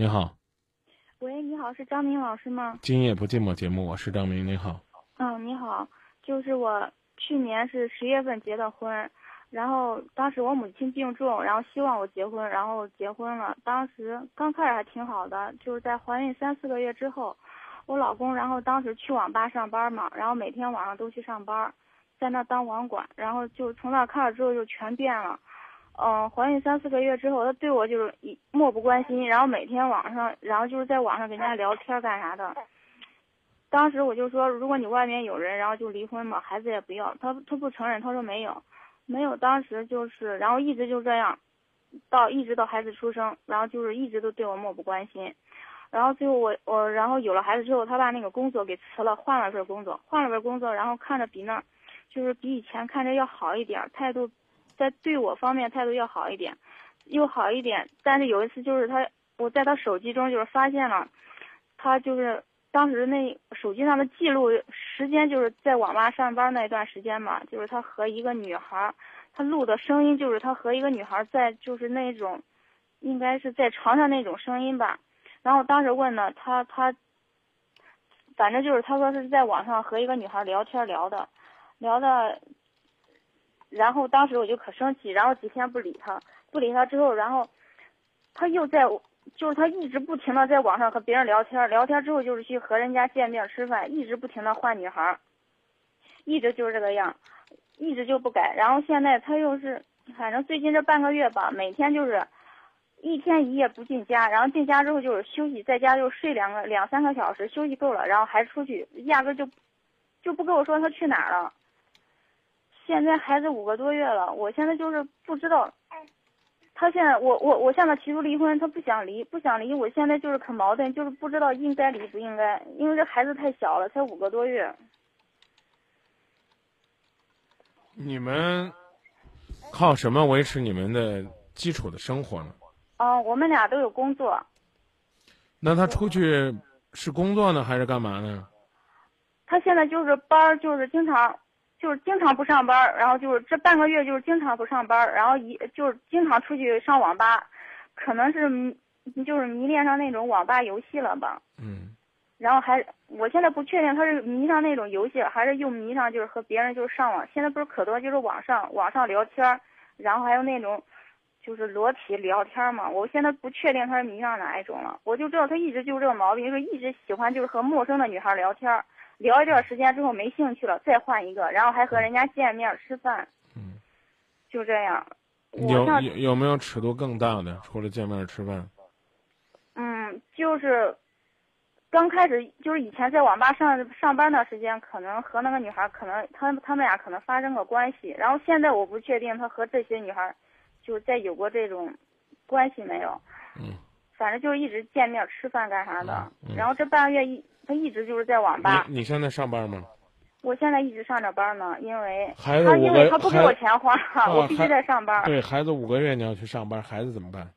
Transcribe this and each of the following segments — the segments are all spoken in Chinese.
你好，喂，你好，是张明老师吗？今夜不寂寞节目，我是张明，你好。嗯，你好，就是我去年是十月份结的婚，然后当时我母亲病重，然后希望我结婚，然后结婚了。当时刚开始还挺好的，就是在怀孕三四个月之后，我老公然后当时去网吧上班嘛，然后每天晚上都去上班，在那当网管，然后就从那开始之后就全变了。嗯，怀孕三四个月之后，他对我就是一漠不关心，然后每天网上，然后就是在网上跟人家聊天干啥的。当时我就说，如果你外面有人，然后就离婚嘛，孩子也不要。他他不承认，他说没有，没有。当时就是，然后一直就这样，到一直到孩子出生，然后就是一直都对我漠不关心。然后最后我我然后有了孩子之后，他把那个工作给辞了，换了份工作，换了份工作，然后看着比那，就是比以前看着要好一点，态度。在对我方面态度要好一点，又好一点。但是有一次就是他，我在他手机中就是发现了，他就是当时那手机上的记录时间就是在网吧上班那一段时间嘛，就是他和一个女孩，他录的声音就是他和一个女孩在就是那种，应该是在床上那种声音吧。然后当时问呢，他他，反正就是他说是在网上和一个女孩聊天聊的，聊的。然后当时我就可生气，然后几天不理他，不理他之后，然后他又在，就是他一直不停的在网上和别人聊天，聊天之后就是去和人家见面吃饭，一直不停的换女孩，一直就是这个样，一直就不改。然后现在他又是，反正最近这半个月吧，每天就是一天一夜不进家，然后进家之后就是休息，在家就睡两个两三个小时，休息够了，然后还出去，压根就就不跟我说他去哪儿了。现在孩子五个多月了，我现在就是不知道，他现在我我我向他提出离婚，他不想离，不想离，我现在就是很矛盾，就是不知道应该离不应该，因为这孩子太小了，才五个多月。你们靠什么维持你们的基础的生活呢？哦，我们俩都有工作。那他出去是工作呢，还是干嘛呢？他现在就是班儿，就是经常。就是经常不上班，然后就是这半个月就是经常不上班，然后一就是经常出去上网吧，可能是就是迷恋上那种网吧游戏了吧。嗯。然后还，我现在不确定他是迷上那种游戏，还是又迷上就是和别人就是上网。现在不是可多就是网上网上聊天，然后还有那种就是裸体聊天嘛。我现在不确定他是迷上哪一种了，我就知道他一直就是这个毛病，就是一直喜欢就是和陌生的女孩聊天。聊一段时间之后没兴趣了，再换一个，然后还和人家见面吃饭，嗯，就这样。有有有没有尺度更大的？除了见面吃饭？嗯，就是刚开始就是以前在网吧上上班的时间，可能和那个女孩可能他他们俩可能发生过关系，然后现在我不确定他和这些女孩就再有过这种关系没有。嗯。反正就是一直见面吃饭干啥的，然后这半个月一。他一直就是在网吧。你你现在上班吗？我现在一直上着班呢，因为他因为他不给我钱花，我必须得上班。对孩子五个月你要去上班，孩子怎么办？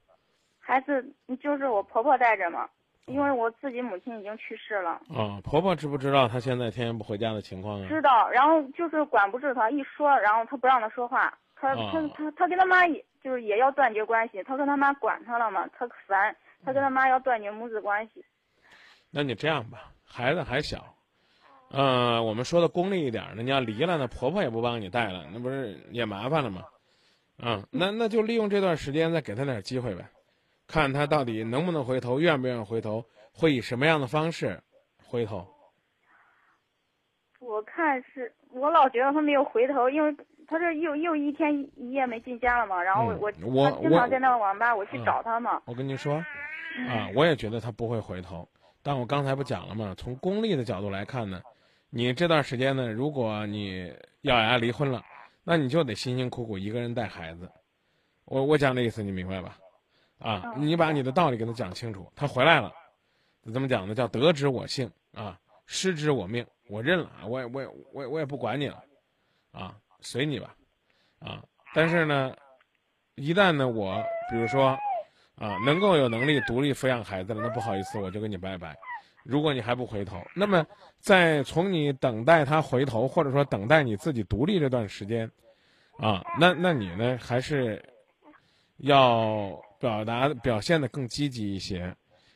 孩子就是我婆婆带着嘛，因为我自己母亲已经去世了。啊，婆婆知不知道他现在天天不回家的情况啊？知道，然后就是管不住他，一说，然后他不让他说话，他他他他跟他妈也就是也要断绝关系，他跟他妈管他了嘛，他烦，他跟他妈要断绝母子关系。那你这样吧。孩子还小，呃，我们说的功利一点，你要离了，那婆婆也不帮你带了，那不是也麻烦了吗？啊，那那就利用这段时间再给他点机会呗，看他到底能不能回头，愿不愿意回头，会以什么样的方式回头？我看是我老觉得他没有回头，因为他这又又一天一夜没进家了嘛，然后我我经常在那个网吧，我去找他嘛。我跟你说，啊，我也觉得他不会回头。但我刚才不讲了吗？从功利的角度来看呢，你这段时间呢，如果你咬牙离婚了，那你就得辛辛苦苦一个人带孩子。我我讲的意思你明白吧？啊，你把你的道理给他讲清楚。他回来了，怎么讲呢？叫得之我幸啊，失之我命。我认了，我也我也我也我也不管你了，啊，随你吧，啊。但是呢，一旦呢，我比如说。啊，能够有能力独立抚养孩子了，那不好意思，我就跟你拜拜。如果你还不回头，那么在从你等待他回头，或者说等待你自己独立这段时间，啊，那那你呢，还是要表达表现的更积极一些，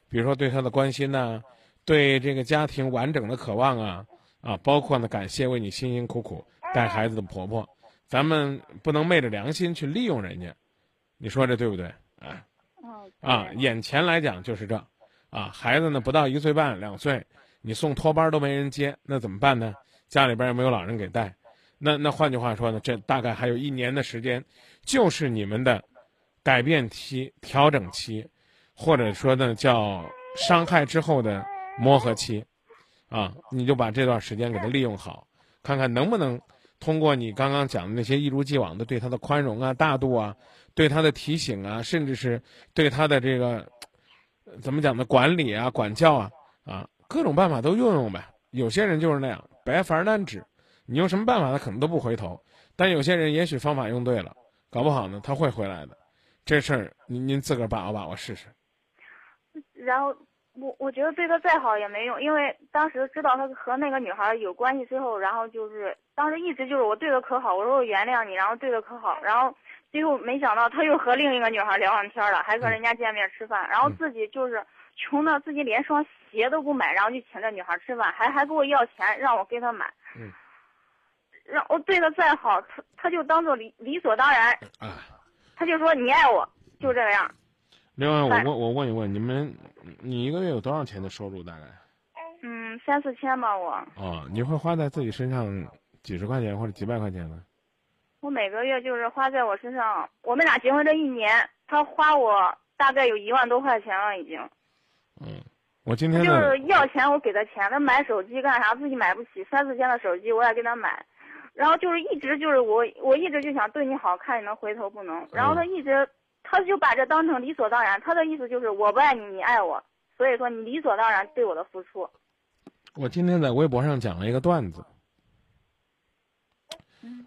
比如说对他的关心呐、对这个家庭完整的渴望啊啊，包括呢感谢为你辛辛苦苦带孩子的婆婆，咱们不能昧着良心去利用人家，你说这对不对？啊啊，眼前来讲就是这，啊，孩子呢不到一岁半两岁，你送托班都没人接，那怎么办呢？家里边又没有老人给带，那那换句话说呢，这大概还有一年的时间，就是你们的改变期、调整期，或者说呢叫伤害之后的磨合期，啊，你就把这段时间给他利用好，看看能不能通过你刚刚讲的那些一如既往的对他的宽容啊、大度啊，对他的提醒啊，甚至是对他的这个怎么讲呢管理啊、管教啊啊，各种办法都用用呗。有些人就是那样，百法难治，你用什么办法他可能都不回头，但有些人也许方法用对了，搞不好呢他会回来的。这事儿您您自个儿把握把握试试。然后我我觉得对他再好也没用，因为当时知道他和那个女孩有关系之后，然后就是当时一直就是我对他可好，我说我原谅你，然后对他可好，然后最后没想到他又和另一个女孩聊上天了，还和人家见面吃饭，然后自己就是穷的自己连双鞋都不买，然后就请这女孩吃饭，还还给我要钱让我给他买，嗯，让我对他再好，他他就当做理理所当然，啊，他就说你爱我，就这样。另外我哎问我问一问你们，你一个月有多少钱的收入大概？嗯，三四千吧我。哦，你会花在自己身上几十块钱或者几百块钱吗？我每个月就是花在我身上，我们俩结婚这一年，他花我大概有一万多块钱了，已经。嗯，我今天，就是要钱我给他钱，他买手机干啥自己买不起，三四千的手机我也给他买，然后就是一直就是我我一直就想对你好，看你能回头不能，然后他一直他就把这当成理所当然，他的意思就是我不爱你，你爱我，所以说你理所当然对我的付出。我今天在微博上讲了一个段子，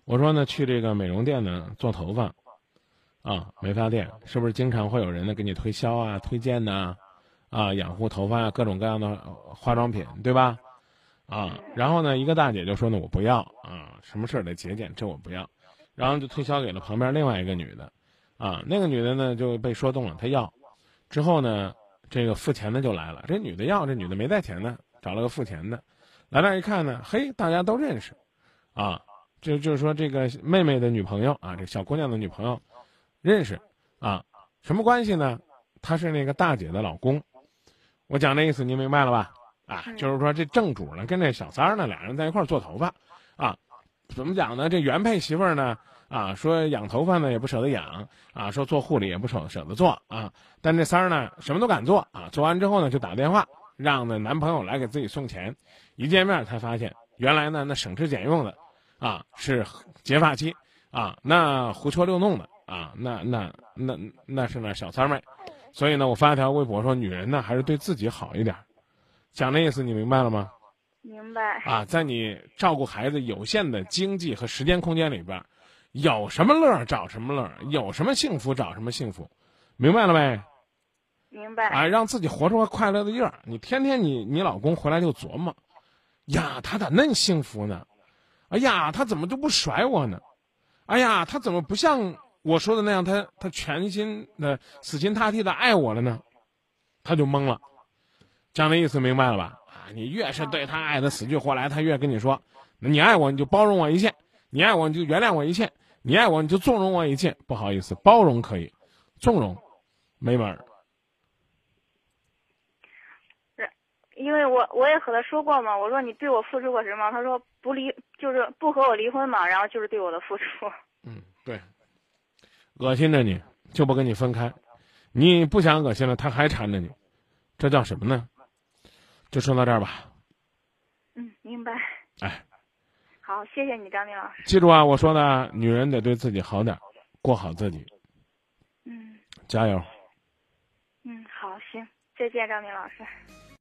我说呢，去这个美容店呢做头发，啊，美发店是不是经常会有人呢给你推销啊、推荐呐、啊，养护头发啊，各种各样的呃化妆品，对吧？啊，然后呢，一个大姐就说呢，我不要啊，什么事儿得节俭，这我不要，然后就推销给了旁边另外一个女的，啊，那个女的呢就被说动了，她要，之后呢，这个付钱的就来了，这女的要，这女的没带钱呢，找了个付钱的，来那一看呢，嘿，大家都认识，啊，就就是说这个妹妹的女朋友啊，这小姑娘的女朋友，认识，啊，什么关系呢？她是那个大姐的老公，我讲这意思您明白了吧？啊，嗯就是说这正主呢跟这小三儿呢俩人在一块儿做头发，啊，怎么讲呢？这原配媳妇儿呢，啊，说养头发呢也不舍得养，啊，说做护理也不舍舍得做啊，但这三儿呢什么都敢做啊，做完之后呢就打电话让那男朋友来给自己送钱，一见面才发现原来呢那省吃俭用的，啊是结发妻啊，那胡戳六弄的啊，那那那那是那小三儿妹，所以呢我发一条微博说女人呢还是对自己好一点儿，讲那意思你明白了吗？明白。啊，在你照顾孩子有限的经济和时间空间里边儿，有什么乐儿找什么乐儿，有什么幸福找什么幸福，明白了没？明白。啊，让自己活出个快乐的样儿。你天天你你老公回来就琢磨，呀，他咋恁幸福呢？哎呀，他怎么就不甩我呢？哎呀，他怎么不像我说的那样，他他全心的死心塌地的爱我了呢？他就懵了。这样的意思明白了吧？啊，你越是对他爱的死去活来，他越跟你说，你爱我你就包容我一切，你爱我你就原谅我一切，你爱我你就纵容我一切。不好意思，包容可以，纵容没门儿。因为我我也和他说过嘛，我说你对我付出过什么？他说不离，就是不和我离婚嘛，然后就是对我的付出。嗯，对，恶心着你就不跟你分开，你不想恶心了，他还缠着你，这叫什么呢？就说到这儿吧。嗯，明白。哎，好，谢谢你，张明老师。记住啊，我说的，女人得对自己好点儿，过好自己，嗯加油。嗯，好，行，再见，张明老师。